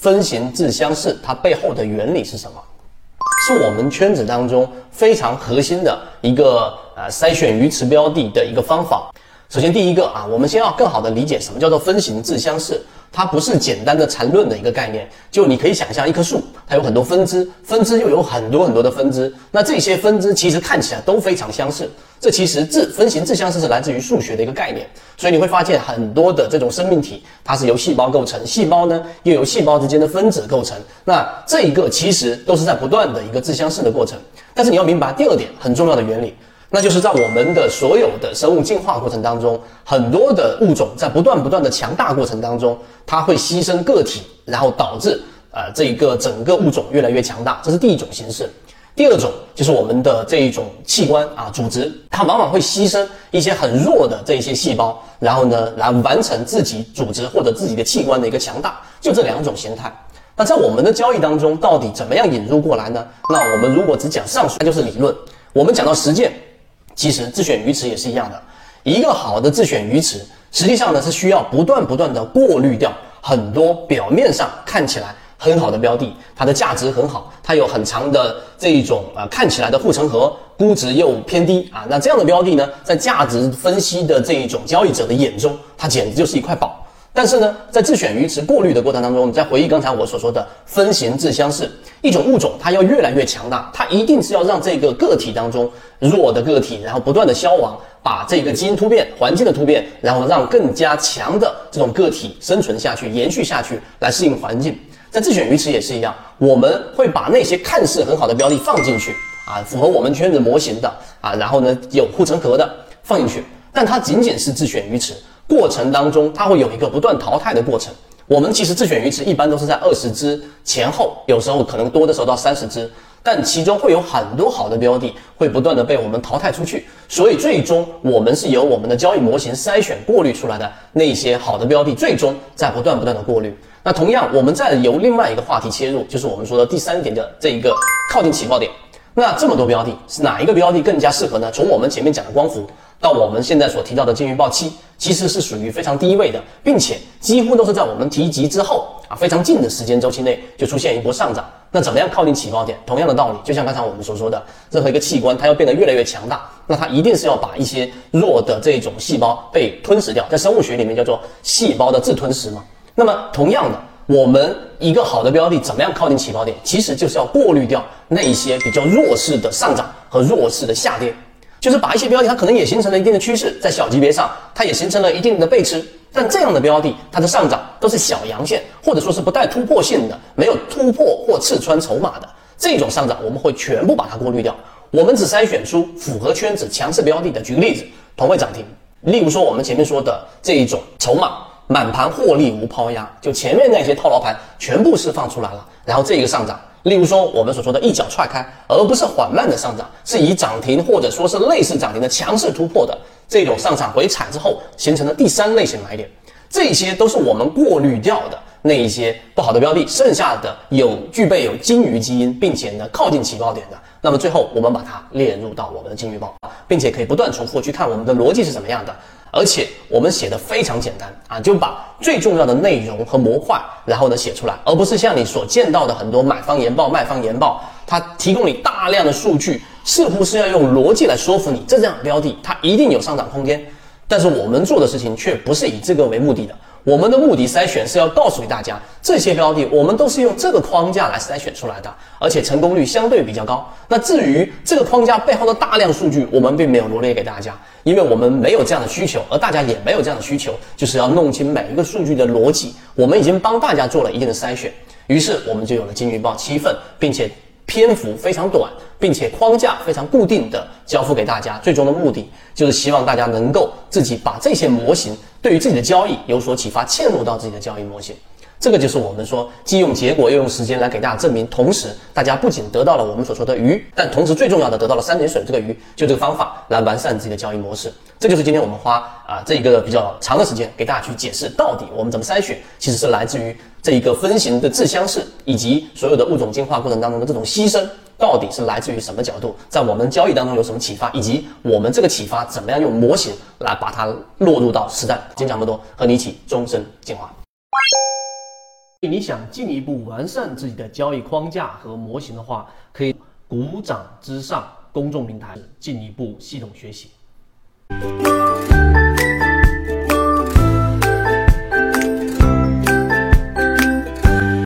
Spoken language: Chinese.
分形自相似，它背后的原理是什么？是我们圈子当中非常核心的一个呃筛选鱼池标的的一个方法。首先，第一个啊，我们先要更好的理解什么叫做分形自相似。它不是简单的缠论的一个概念，就你可以想象一棵树，它有很多分支，分支又有很多很多的分支，那这些分支其实看起来都非常相似。这其实自分形自相似是来自于数学的一个概念，所以你会发现很多的这种生命体，它是由细胞构成，细胞呢又由细胞之间的分子构成，那这一个其实都是在不断的一个自相似的过程。但是你要明白第二点很重要的原理。那就是在我们的所有的生物进化过程当中，很多的物种在不断不断的强大过程当中，它会牺牲个体，然后导致呃这一个整个物种越来越强大，这是第一种形式。第二种就是我们的这一种器官啊组织，它往往会牺牲一些很弱的这一些细胞，然后呢来完成自己组织或者自己的器官的一个强大，就这两种形态。那在我们的交易当中，到底怎么样引入过来呢？那我们如果只讲上述，那就是理论；我们讲到实践。其实自选鱼池也是一样的，一个好的自选鱼池，实际上呢是需要不断不断的过滤掉很多表面上看起来很好的标的，它的价值很好，它有很长的这一种啊看起来的护城河，估值又偏低啊，那这样的标的呢，在价值分析的这一种交易者的眼中，它简直就是一块宝。但是呢，在自选鱼池过滤的过程当中，你再回忆刚才我所说的分形自相似，一种物种它要越来越强大，它一定是要让这个个体当中弱的个体，然后不断的消亡，把这个基因突变、环境的突变，然后让更加强的这种个体生存下去、延续下去，来适应环境。在自选鱼池也是一样，我们会把那些看似很好的标的放进去啊，符合我们圈子模型的啊，然后呢有护城河的放进去，但它仅仅是自选鱼池。过程当中，它会有一个不断淘汰的过程。我们其实自选鱼池一般都是在二十只前后，有时候可能多的时候到三十只，但其中会有很多好的标的会不断的被我们淘汰出去。所以最终我们是由我们的交易模型筛选过滤出来的那些好的标的，最终在不断不断的过滤。那同样，我们再由另外一个话题切入，就是我们说的第三点的这一个靠近起爆点。那这么多标的，是哪一个标的更加适合呢？从我们前面讲的光伏。到我们现在所提到的金鱼报七，其实是属于非常低位的，并且几乎都是在我们提及之后啊非常近的时间周期内就出现一波上涨。那怎么样靠近起爆点？同样的道理，就像刚才我们所说的，任何一个器官它要变得越来越强大，那它一定是要把一些弱的这种细胞被吞噬掉，在生物学里面叫做细胞的自吞噬嘛。那么同样的，我们一个好的标的怎么样靠近起爆点？其实就是要过滤掉那一些比较弱势的上涨和弱势的下跌。就是把一些标的，它可能也形成了一定的趋势，在小级别上，它也形成了一定的背驰，但这样的标的，它的上涨都是小阳线，或者说是不带突破性的，没有突破或刺穿筹码的这种上涨，我们会全部把它过滤掉。我们只筛选出符合圈子强势标的的。举个例子，同位涨停，例如说我们前面说的这一种筹码满盘获利无抛压，就前面那些套牢盘全部释放出来了，然后这一个上涨。例如说，我们所说的一脚踹开，而不是缓慢的上涨，是以涨停或者说是类似涨停的强势突破的这种上涨回踩之后形成的第三类型买点，这些都是我们过滤掉的那一些不好的标的，剩下的有具备有金鱼基因，并且呢靠近起爆点的，那么最后我们把它列入到我们的金鱼报，并且可以不断重复去看我们的逻辑是怎么样的。而且我们写的非常简单啊，就把最重要的内容和模块，然后呢写出来，而不是像你所见到的很多买方研报、卖方研报，它提供你大量的数据，似乎是要用逻辑来说服你，这样标的它一定有上涨空间。但是我们做的事情却不是以这个为目的的。我们的目的筛选是要告诉给大家，这些标的我们都是用这个框架来筛选出来的，而且成功率相对比较高。那至于这个框架背后的大量数据，我们并没有罗列给大家，因为我们没有这样的需求，而大家也没有这样的需求，就是要弄清每一个数据的逻辑。我们已经帮大家做了一定的筛选，于是我们就有了金鱼报七份，并且。篇幅非常短，并且框架非常固定的交付给大家，最终的目的就是希望大家能够自己把这些模型对于自己的交易有所启发，嵌入到自己的交易模型。这个就是我们说既用结果又用时间来给大家证明，同时大家不仅得到了我们所说的鱼，但同时最重要的得到了三点水这个鱼，就这个方法来完善自己的交易模式。这就是今天我们花啊这一个比较长的时间给大家去解释到底我们怎么筛选，其实是来自于这一个分型的自相似，以及所有的物种进化过程当中的这种牺牲，到底是来自于什么角度，在我们交易当中有什么启发，以及我们这个启发怎么样用模型来把它落入到实战。今天讲这么多，和你一起终身进化。你想进一步完善自己的交易框架和模型的话，可以鼓掌之上公众平台进一步系统学习。